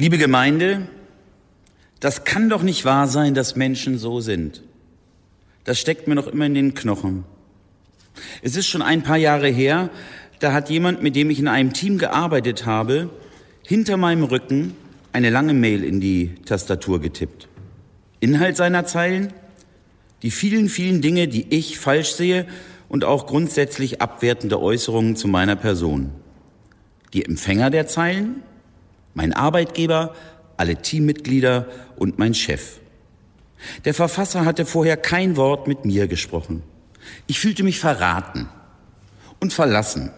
Liebe Gemeinde, das kann doch nicht wahr sein, dass Menschen so sind. Das steckt mir noch immer in den Knochen. Es ist schon ein paar Jahre her, da hat jemand, mit dem ich in einem Team gearbeitet habe, hinter meinem Rücken eine lange Mail in die Tastatur getippt. Inhalt seiner Zeilen? Die vielen, vielen Dinge, die ich falsch sehe und auch grundsätzlich abwertende Äußerungen zu meiner Person. Die Empfänger der Zeilen? Mein Arbeitgeber, alle Teammitglieder und mein Chef. Der Verfasser hatte vorher kein Wort mit mir gesprochen. Ich fühlte mich verraten und verlassen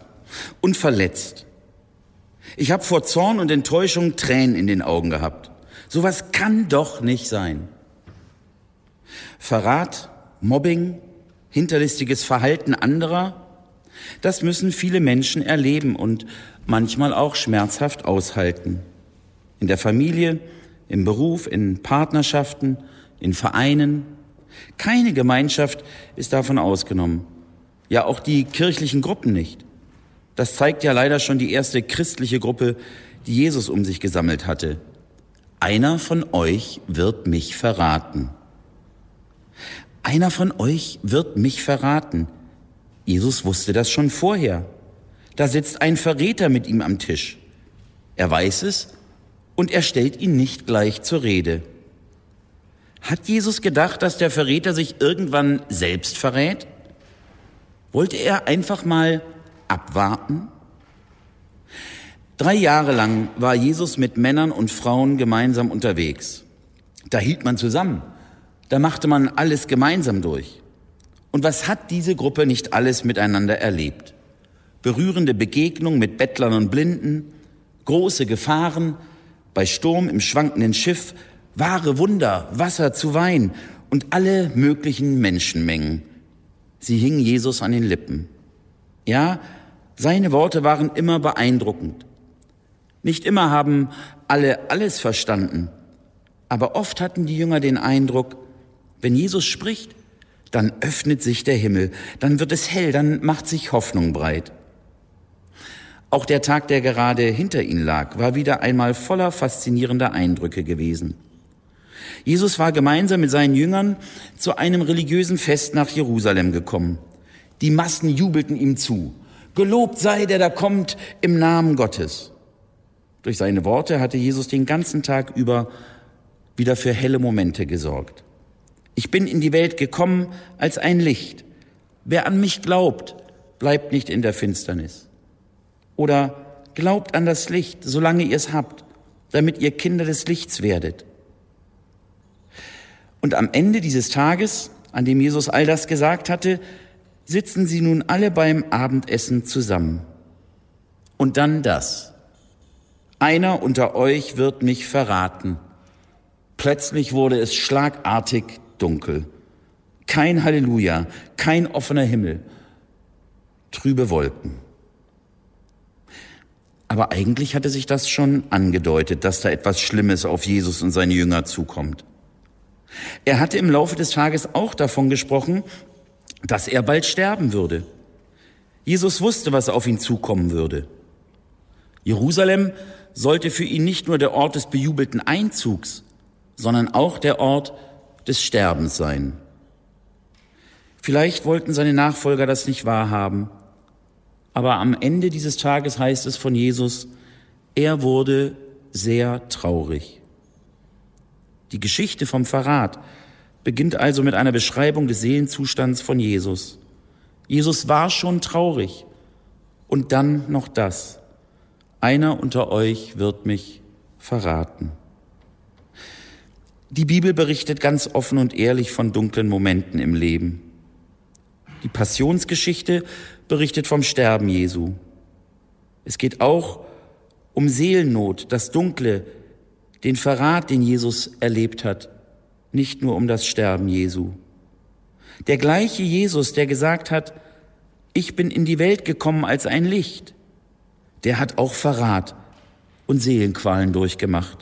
und verletzt. Ich habe vor Zorn und Enttäuschung Tränen in den Augen gehabt. Sowas kann doch nicht sein. Verrat, Mobbing, hinterlistiges Verhalten anderer, das müssen viele Menschen erleben und manchmal auch schmerzhaft aushalten. In der Familie, im Beruf, in Partnerschaften, in Vereinen. Keine Gemeinschaft ist davon ausgenommen. Ja, auch die kirchlichen Gruppen nicht. Das zeigt ja leider schon die erste christliche Gruppe, die Jesus um sich gesammelt hatte. Einer von euch wird mich verraten. Einer von euch wird mich verraten. Jesus wusste das schon vorher. Da sitzt ein Verräter mit ihm am Tisch. Er weiß es und er stellt ihn nicht gleich zur Rede. Hat Jesus gedacht, dass der Verräter sich irgendwann selbst verrät? Wollte er einfach mal abwarten? Drei Jahre lang war Jesus mit Männern und Frauen gemeinsam unterwegs. Da hielt man zusammen. Da machte man alles gemeinsam durch. Und was hat diese Gruppe nicht alles miteinander erlebt? Berührende Begegnungen mit Bettlern und Blinden, große Gefahren, bei Sturm im schwankenden Schiff, wahre Wunder, Wasser zu Wein und alle möglichen Menschenmengen. Sie hingen Jesus an den Lippen. Ja, seine Worte waren immer beeindruckend. Nicht immer haben alle alles verstanden, aber oft hatten die Jünger den Eindruck, wenn Jesus spricht, dann öffnet sich der Himmel, dann wird es hell, dann macht sich Hoffnung breit. Auch der Tag, der gerade hinter ihnen lag, war wieder einmal voller faszinierender Eindrücke gewesen. Jesus war gemeinsam mit seinen Jüngern zu einem religiösen Fest nach Jerusalem gekommen. Die Massen jubelten ihm zu. Gelobt sei der da kommt im Namen Gottes. Durch seine Worte hatte Jesus den ganzen Tag über wieder für helle Momente gesorgt. Ich bin in die Welt gekommen als ein Licht. Wer an mich glaubt, bleibt nicht in der Finsternis. Oder glaubt an das Licht, solange ihr es habt, damit ihr Kinder des Lichts werdet. Und am Ende dieses Tages, an dem Jesus all das gesagt hatte, sitzen sie nun alle beim Abendessen zusammen. Und dann das. Einer unter euch wird mich verraten. Plötzlich wurde es schlagartig dunkel. Kein Halleluja, kein offener Himmel, trübe Wolken. Aber eigentlich hatte sich das schon angedeutet, dass da etwas Schlimmes auf Jesus und seine Jünger zukommt. Er hatte im Laufe des Tages auch davon gesprochen, dass er bald sterben würde. Jesus wusste, was auf ihn zukommen würde. Jerusalem sollte für ihn nicht nur der Ort des bejubelten Einzugs, sondern auch der Ort des Sterbens sein. Vielleicht wollten seine Nachfolger das nicht wahrhaben, aber am Ende dieses Tages heißt es von Jesus, er wurde sehr traurig. Die Geschichte vom Verrat beginnt also mit einer Beschreibung des Seelenzustands von Jesus. Jesus war schon traurig. Und dann noch das. Einer unter euch wird mich verraten. Die Bibel berichtet ganz offen und ehrlich von dunklen Momenten im Leben. Die Passionsgeschichte berichtet vom Sterben Jesu. Es geht auch um Seelennot, das Dunkle, den Verrat, den Jesus erlebt hat, nicht nur um das Sterben Jesu. Der gleiche Jesus, der gesagt hat, ich bin in die Welt gekommen als ein Licht, der hat auch Verrat und Seelenqualen durchgemacht.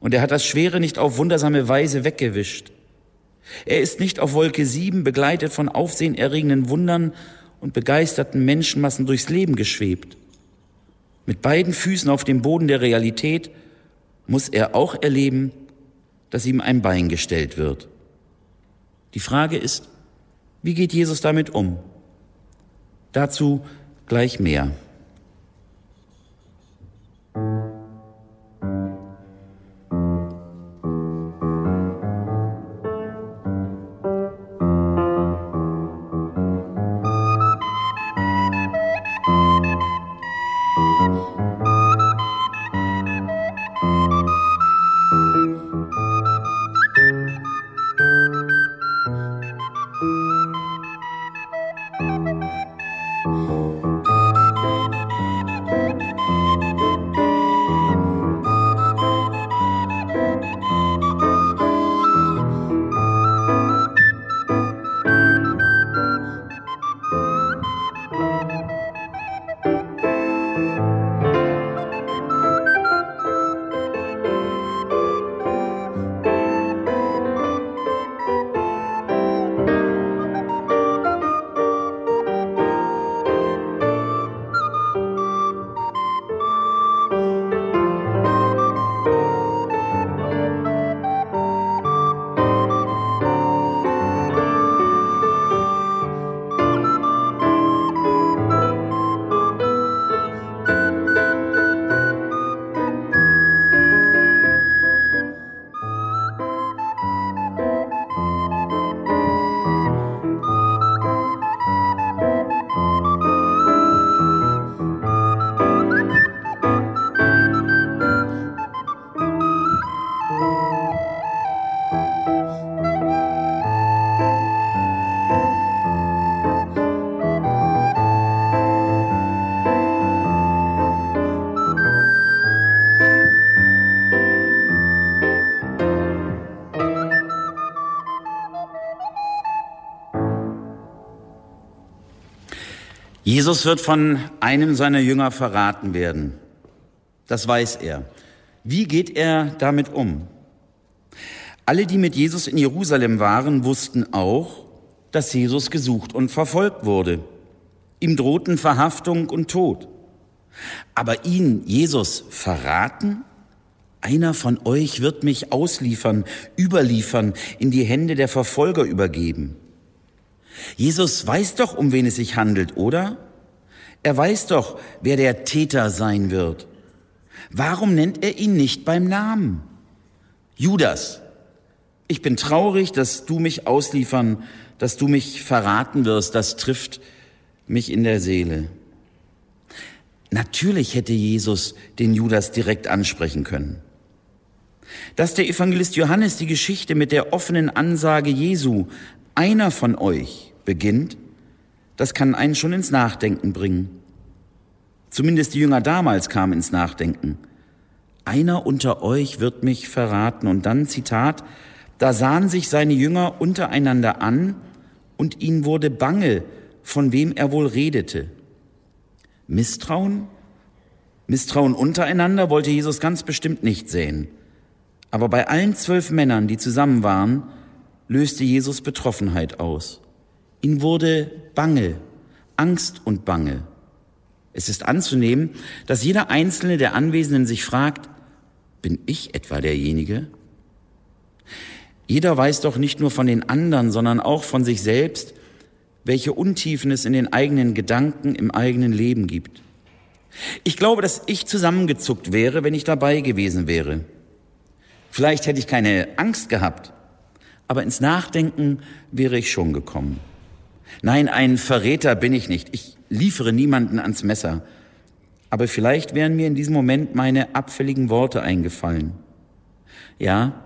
Und er hat das Schwere nicht auf wundersame Weise weggewischt. Er ist nicht auf Wolke sieben begleitet von aufsehenerregenden Wundern und begeisterten Menschenmassen durchs Leben geschwebt. Mit beiden Füßen auf dem Boden der Realität muss er auch erleben, dass ihm ein Bein gestellt wird. Die Frage ist, wie geht Jesus damit um? Dazu gleich mehr. Jesus wird von einem seiner Jünger verraten werden. Das weiß er. Wie geht er damit um? Alle, die mit Jesus in Jerusalem waren, wussten auch, dass Jesus gesucht und verfolgt wurde. Ihm drohten Verhaftung und Tod. Aber ihn, Jesus, verraten? Einer von euch wird mich ausliefern, überliefern, in die Hände der Verfolger übergeben. Jesus weiß doch, um wen es sich handelt, oder? Er weiß doch, wer der Täter sein wird. Warum nennt er ihn nicht beim Namen? Judas, ich bin traurig, dass du mich ausliefern, dass du mich verraten wirst, das trifft mich in der Seele. Natürlich hätte Jesus den Judas direkt ansprechen können. Dass der Evangelist Johannes die Geschichte mit der offenen Ansage Jesu, einer von euch, beginnt, das kann einen schon ins Nachdenken bringen. Zumindest die Jünger damals kamen ins Nachdenken. Einer unter euch wird mich verraten. Und dann, Zitat, da sahen sich seine Jünger untereinander an und ihnen wurde bange, von wem er wohl redete. Misstrauen? Misstrauen untereinander wollte Jesus ganz bestimmt nicht sehen. Aber bei allen zwölf Männern, die zusammen waren, löste Jesus Betroffenheit aus. Ihn wurde bange, Angst und bange. Es ist anzunehmen, dass jeder einzelne der Anwesenden sich fragt, bin ich etwa derjenige? Jeder weiß doch nicht nur von den anderen, sondern auch von sich selbst, welche Untiefen es in den eigenen Gedanken, im eigenen Leben gibt. Ich glaube, dass ich zusammengezuckt wäre, wenn ich dabei gewesen wäre. Vielleicht hätte ich keine Angst gehabt, aber ins Nachdenken wäre ich schon gekommen. Nein, ein Verräter bin ich nicht. Ich liefere niemanden ans Messer. Aber vielleicht wären mir in diesem Moment meine abfälligen Worte eingefallen. Ja,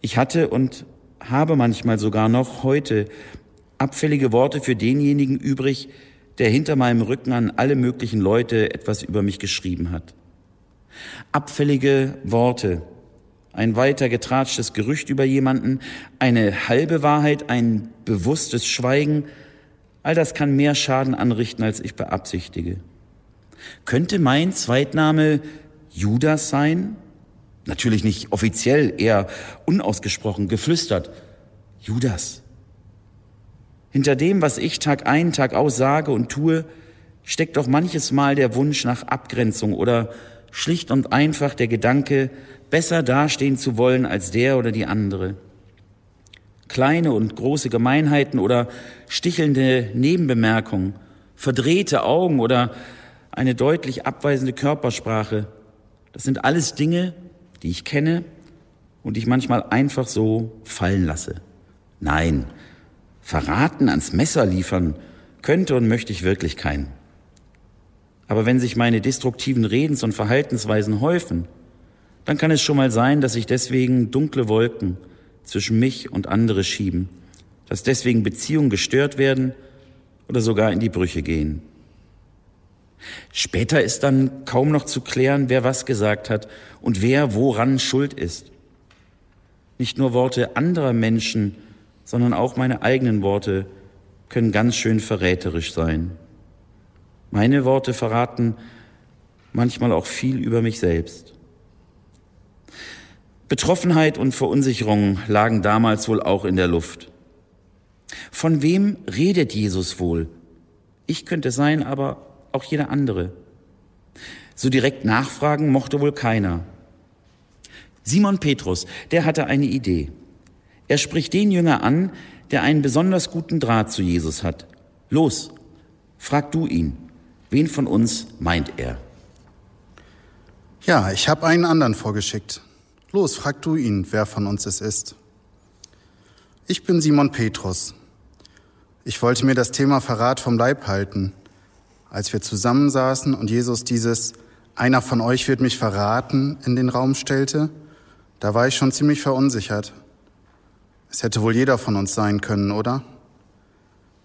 ich hatte und habe manchmal sogar noch heute abfällige Worte für denjenigen übrig, der hinter meinem Rücken an alle möglichen Leute etwas über mich geschrieben hat. Abfällige Worte, ein weiter getratschtes Gerücht über jemanden, eine halbe Wahrheit, ein bewusstes Schweigen, all das kann mehr Schaden anrichten, als ich beabsichtige. Könnte mein Zweitname Judas sein? Natürlich nicht offiziell, eher unausgesprochen, geflüstert. Judas. Hinter dem, was ich Tag ein, Tag aus sage und tue, steckt doch manches Mal der Wunsch nach Abgrenzung oder schlicht und einfach der Gedanke, besser dastehen zu wollen als der oder die andere. Kleine und große Gemeinheiten oder stichelnde Nebenbemerkungen, verdrehte Augen oder eine deutlich abweisende Körpersprache, das sind alles Dinge, die ich kenne und ich manchmal einfach so fallen lasse. Nein, verraten ans Messer liefern könnte und möchte ich wirklich keinen. Aber wenn sich meine destruktiven Redens- und Verhaltensweisen häufen, dann kann es schon mal sein, dass sich deswegen dunkle Wolken zwischen mich und andere schieben, dass deswegen Beziehungen gestört werden oder sogar in die Brüche gehen. Später ist dann kaum noch zu klären, wer was gesagt hat und wer woran schuld ist. Nicht nur Worte anderer Menschen, sondern auch meine eigenen Worte können ganz schön verräterisch sein. Meine Worte verraten manchmal auch viel über mich selbst. Betroffenheit und Verunsicherung lagen damals wohl auch in der Luft. Von wem redet Jesus wohl? Ich könnte sein, aber auch jeder andere. So direkt nachfragen mochte wohl keiner. Simon Petrus, der hatte eine Idee. Er spricht den Jünger an, der einen besonders guten Draht zu Jesus hat. Los, frag du ihn. Wen von uns meint er? Ja, ich habe einen anderen vorgeschickt. Los, frag du ihn, wer von uns es ist. Ich bin Simon Petrus. Ich wollte mir das Thema Verrat vom Leib halten, als wir zusammensaßen und Jesus dieses Einer von euch wird mich verraten in den Raum stellte da war ich schon ziemlich verunsichert. Es hätte wohl jeder von uns sein können, oder?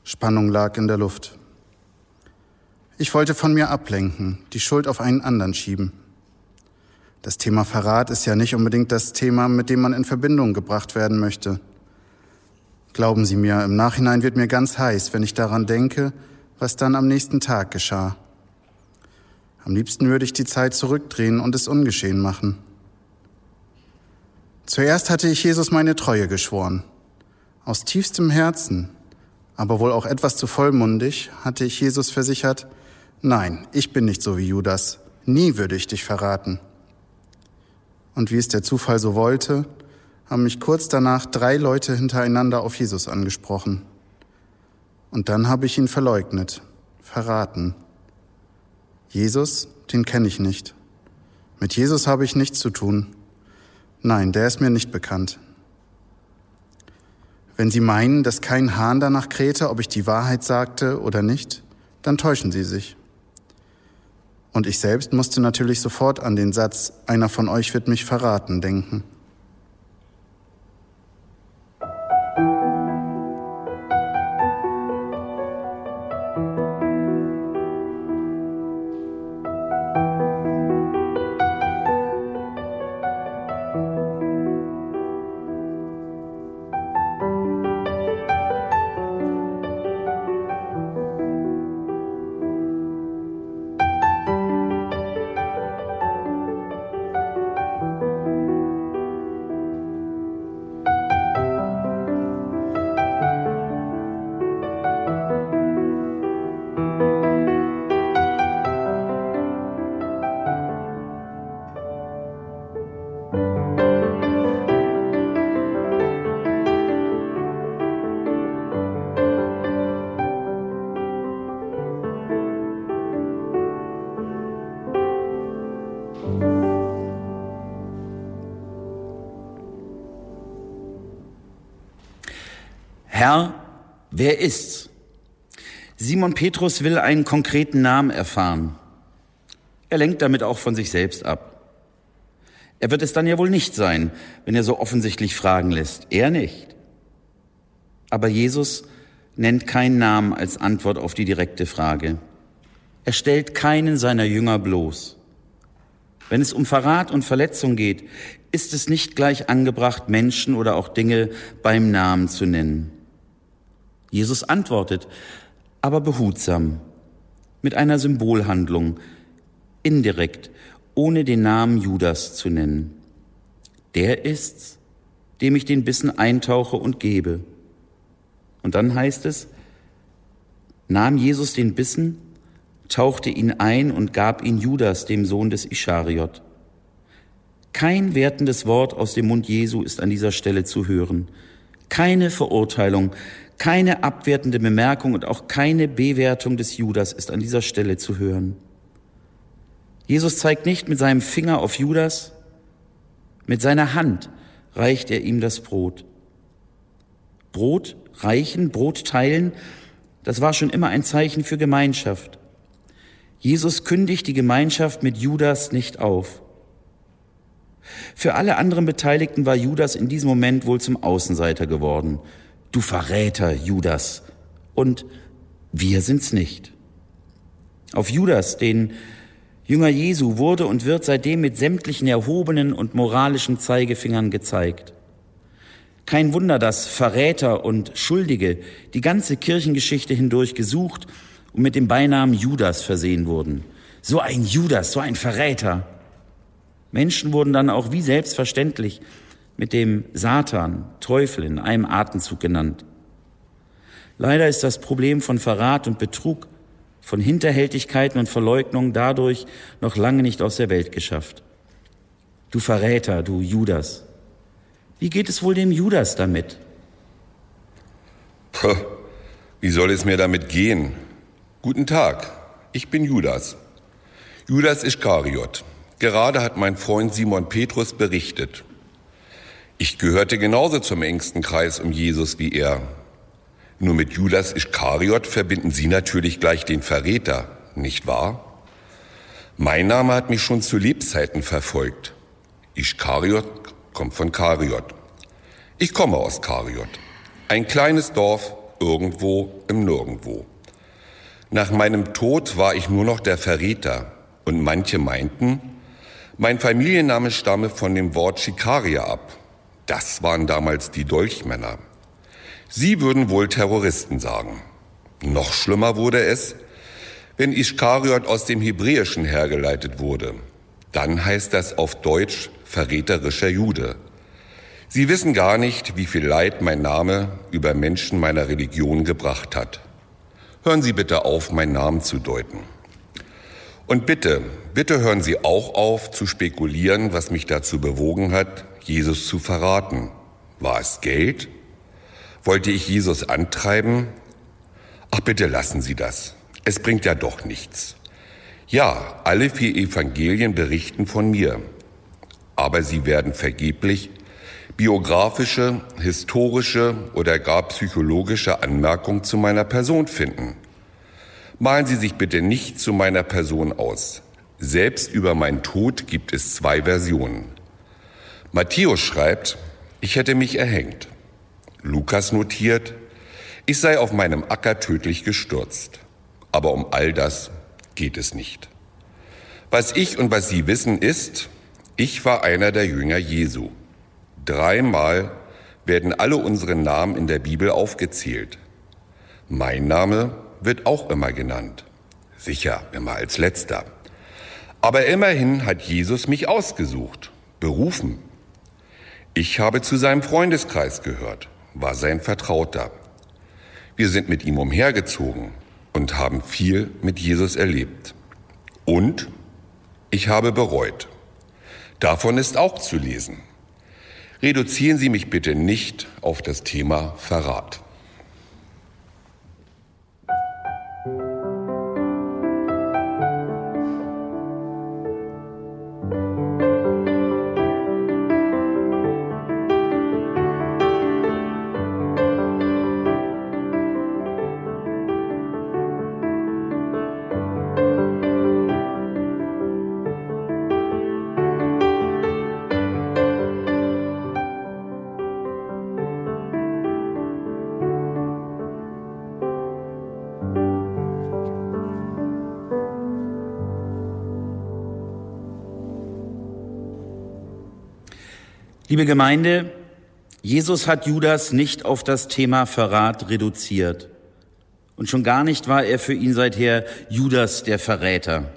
Spannung lag in der Luft. Ich wollte von mir ablenken, die Schuld auf einen anderen schieben. Das Thema Verrat ist ja nicht unbedingt das Thema, mit dem man in Verbindung gebracht werden möchte. Glauben Sie mir, im Nachhinein wird mir ganz heiß, wenn ich daran denke, was dann am nächsten Tag geschah. Am liebsten würde ich die Zeit zurückdrehen und es ungeschehen machen. Zuerst hatte ich Jesus meine Treue geschworen. Aus tiefstem Herzen, aber wohl auch etwas zu vollmundig, hatte ich Jesus versichert, nein, ich bin nicht so wie Judas, nie würde ich dich verraten. Und wie es der Zufall so wollte, haben mich kurz danach drei Leute hintereinander auf Jesus angesprochen. Und dann habe ich ihn verleugnet, verraten. Jesus, den kenne ich nicht. Mit Jesus habe ich nichts zu tun. Nein, der ist mir nicht bekannt. Wenn Sie meinen, dass kein Hahn danach krähte, ob ich die Wahrheit sagte oder nicht, dann täuschen Sie sich. Und ich selbst musste natürlich sofort an den Satz, einer von euch wird mich verraten, denken. Herr, wer ist's? Simon Petrus will einen konkreten Namen erfahren. Er lenkt damit auch von sich selbst ab. Er wird es dann ja wohl nicht sein, wenn er so offensichtlich fragen lässt. Er nicht. Aber Jesus nennt keinen Namen als Antwort auf die direkte Frage. Er stellt keinen seiner Jünger bloß. Wenn es um Verrat und Verletzung geht, ist es nicht gleich angebracht, Menschen oder auch Dinge beim Namen zu nennen. Jesus antwortet, aber behutsam, mit einer Symbolhandlung, indirekt, ohne den Namen Judas zu nennen. Der ist's, dem ich den Bissen eintauche und gebe. Und dann heißt es, nahm Jesus den Bissen, tauchte ihn ein und gab ihn Judas, dem Sohn des Ischariot. Kein wertendes Wort aus dem Mund Jesu ist an dieser Stelle zu hören. Keine Verurteilung, keine abwertende Bemerkung und auch keine Bewertung des Judas ist an dieser Stelle zu hören. Jesus zeigt nicht mit seinem Finger auf Judas, mit seiner Hand reicht er ihm das Brot. Brot reichen, Brot teilen, das war schon immer ein Zeichen für Gemeinschaft. Jesus kündigt die Gemeinschaft mit Judas nicht auf. Für alle anderen Beteiligten war Judas in diesem Moment wohl zum Außenseiter geworden. Du Verräter, Judas. Und wir sind's nicht. Auf Judas, den Jünger Jesu, wurde und wird seitdem mit sämtlichen erhobenen und moralischen Zeigefingern gezeigt. Kein Wunder, dass Verräter und Schuldige die ganze Kirchengeschichte hindurch gesucht und mit dem Beinamen Judas versehen wurden. So ein Judas, so ein Verräter. Menschen wurden dann auch wie selbstverständlich mit dem Satan, Teufel in einem Atemzug genannt. Leider ist das Problem von Verrat und Betrug, von Hinterhältigkeiten und Verleugnung dadurch noch lange nicht aus der Welt geschafft. Du Verräter, du Judas. Wie geht es wohl dem Judas damit? Puh, wie soll es mir damit gehen? Guten Tag, ich bin Judas. Judas Iskariot. Gerade hat mein Freund Simon Petrus berichtet. Ich gehörte genauso zum engsten Kreis um Jesus wie er. Nur mit Judas Iskariot verbinden Sie natürlich gleich den Verräter, nicht wahr? Mein Name hat mich schon zu Lebzeiten verfolgt. Iskariot kommt von Kariot. Ich komme aus Kariot, ein kleines Dorf irgendwo im Nirgendwo. Nach meinem Tod war ich nur noch der Verräter und manche meinten, mein Familienname stamme von dem Wort Schikaria ab. Das waren damals die Dolchmänner. Sie würden wohl Terroristen sagen. Noch schlimmer wurde es, wenn Iskariot aus dem Hebräischen hergeleitet wurde. Dann heißt das auf Deutsch verräterischer Jude. Sie wissen gar nicht, wie viel Leid mein Name über Menschen meiner Religion gebracht hat. Hören Sie bitte auf, meinen Namen zu deuten. Und bitte, bitte hören Sie auch auf zu spekulieren, was mich dazu bewogen hat, Jesus zu verraten. War es Geld? Wollte ich Jesus antreiben? Ach bitte lassen Sie das. Es bringt ja doch nichts. Ja, alle vier Evangelien berichten von mir, aber sie werden vergeblich biografische, historische oder gar psychologische Anmerkungen zu meiner Person finden. Malen Sie sich bitte nicht zu meiner Person aus. Selbst über meinen Tod gibt es zwei Versionen. Matthäus schreibt, ich hätte mich erhängt. Lukas notiert, ich sei auf meinem Acker tödlich gestürzt. Aber um all das geht es nicht. Was ich und was Sie wissen ist, ich war einer der Jünger Jesu. Dreimal werden alle unsere Namen in der Bibel aufgezählt. Mein Name wird auch immer genannt. Sicher, immer als letzter. Aber immerhin hat Jesus mich ausgesucht, berufen. Ich habe zu seinem Freundeskreis gehört, war sein Vertrauter. Wir sind mit ihm umhergezogen und haben viel mit Jesus erlebt. Und ich habe bereut. Davon ist auch zu lesen. Reduzieren Sie mich bitte nicht auf das Thema Verrat. Liebe Gemeinde, Jesus hat Judas nicht auf das Thema Verrat reduziert. Und schon gar nicht war er für ihn seither Judas der Verräter.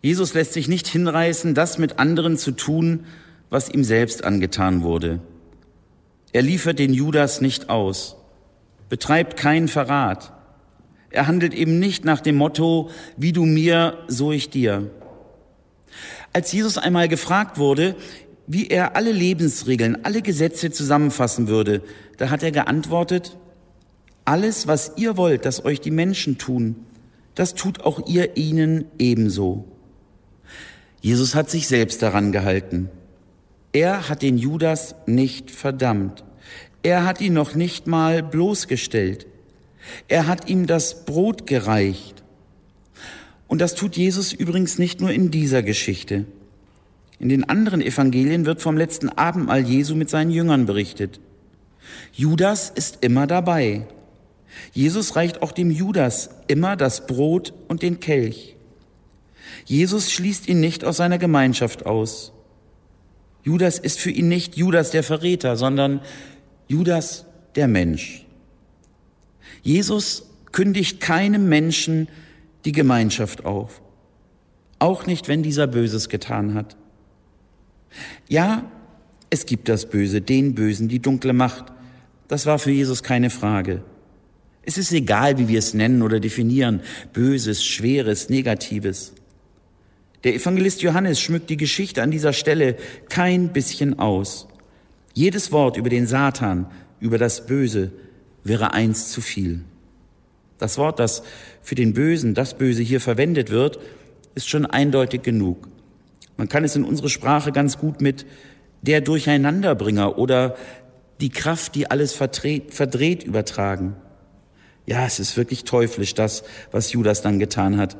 Jesus lässt sich nicht hinreißen, das mit anderen zu tun, was ihm selbst angetan wurde. Er liefert den Judas nicht aus, betreibt keinen Verrat. Er handelt eben nicht nach dem Motto, wie du mir, so ich dir. Als Jesus einmal gefragt wurde, wie er alle Lebensregeln, alle Gesetze zusammenfassen würde, da hat er geantwortet, alles, was ihr wollt, dass euch die Menschen tun, das tut auch ihr ihnen ebenso. Jesus hat sich selbst daran gehalten. Er hat den Judas nicht verdammt. Er hat ihn noch nicht mal bloßgestellt. Er hat ihm das Brot gereicht. Und das tut Jesus übrigens nicht nur in dieser Geschichte. In den anderen Evangelien wird vom letzten Abendmahl Jesu mit seinen Jüngern berichtet. Judas ist immer dabei. Jesus reicht auch dem Judas immer das Brot und den Kelch. Jesus schließt ihn nicht aus seiner Gemeinschaft aus. Judas ist für ihn nicht Judas der Verräter, sondern Judas der Mensch. Jesus kündigt keinem Menschen die Gemeinschaft auf, auch nicht, wenn dieser Böses getan hat. Ja, es gibt das Böse, den Bösen, die dunkle Macht. Das war für Jesus keine Frage. Es ist egal, wie wir es nennen oder definieren, Böses, Schweres, Negatives. Der Evangelist Johannes schmückt die Geschichte an dieser Stelle kein bisschen aus. Jedes Wort über den Satan, über das Böse wäre eins zu viel. Das Wort, das für den Bösen, das Böse hier verwendet wird, ist schon eindeutig genug. Man kann es in unsere Sprache ganz gut mit der Durcheinanderbringer oder die Kraft, die alles verdreht, verdreht übertragen. Ja, es ist wirklich teuflisch, das, was Judas dann getan hat.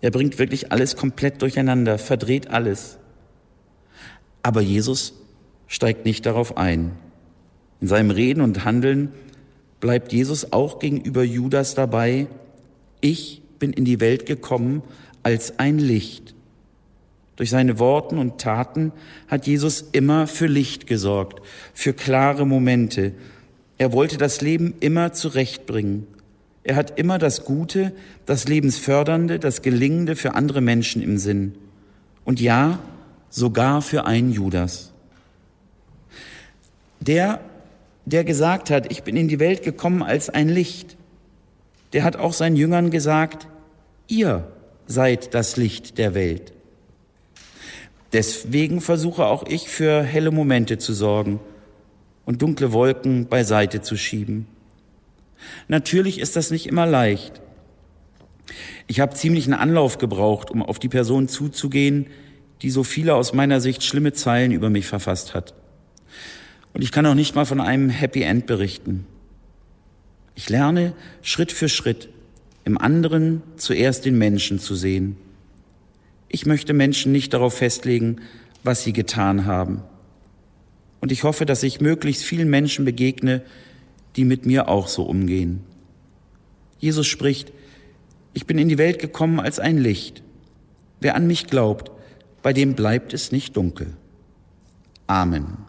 Er bringt wirklich alles komplett durcheinander, verdreht alles. Aber Jesus steigt nicht darauf ein. In seinem Reden und Handeln bleibt Jesus auch gegenüber Judas dabei, ich bin in die Welt gekommen als ein Licht. Durch seine Worten und Taten hat Jesus immer für Licht gesorgt, für klare Momente. Er wollte das Leben immer zurechtbringen. Er hat immer das Gute, das Lebensfördernde, das Gelingende für andere Menschen im Sinn. Und ja, sogar für einen Judas. Der, der gesagt hat, ich bin in die Welt gekommen als ein Licht, der hat auch seinen Jüngern gesagt, ihr seid das Licht der Welt. Deswegen versuche auch ich für helle Momente zu sorgen und dunkle Wolken beiseite zu schieben. Natürlich ist das nicht immer leicht. Ich habe ziemlich einen Anlauf gebraucht, um auf die Person zuzugehen, die so viele aus meiner Sicht schlimme Zeilen über mich verfasst hat. Und ich kann auch nicht mal von einem Happy End berichten. Ich lerne Schritt für Schritt im anderen zuerst den Menschen zu sehen. Ich möchte Menschen nicht darauf festlegen, was sie getan haben. Und ich hoffe, dass ich möglichst vielen Menschen begegne, die mit mir auch so umgehen. Jesus spricht, ich bin in die Welt gekommen als ein Licht. Wer an mich glaubt, bei dem bleibt es nicht dunkel. Amen.